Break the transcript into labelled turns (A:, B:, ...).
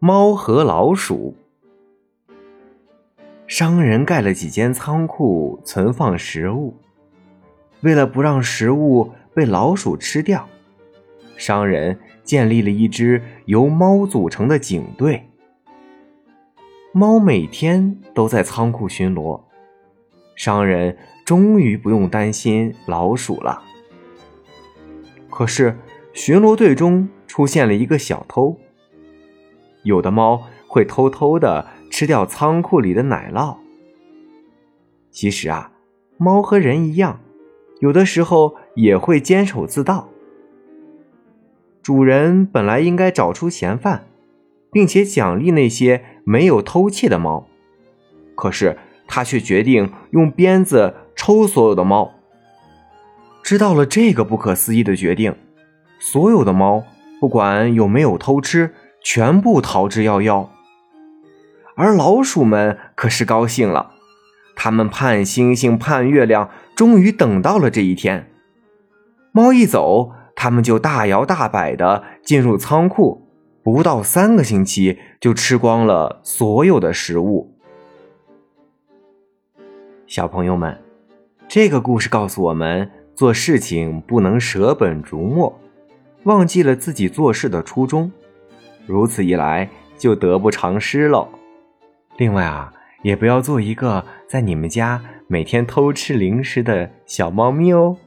A: 猫和老鼠。商人盖了几间仓库存放食物，为了不让食物被老鼠吃掉，商人建立了一支由猫组成的警队。猫每天都在仓库巡逻，商人终于不用担心老鼠了。可是，巡逻队中出现了一个小偷。有的猫会偷偷的吃掉仓库里的奶酪。其实啊，猫和人一样，有的时候也会监守自盗。主人本来应该找出嫌犯，并且奖励那些没有偷窃的猫，可是他却决定用鞭子抽所有的猫。知道了这个不可思议的决定，所有的猫不管有没有偷吃。全部逃之夭夭，而老鼠们可是高兴了。他们盼星星盼月亮，终于等到了这一天。猫一走，他们就大摇大摆的进入仓库，不到三个星期就吃光了所有的食物。小朋友们，这个故事告诉我们，做事情不能舍本逐末，忘记了自己做事的初衷。如此一来，就得不偿失喽。另外啊，也不要做一个在你们家每天偷吃零食的小猫咪哦。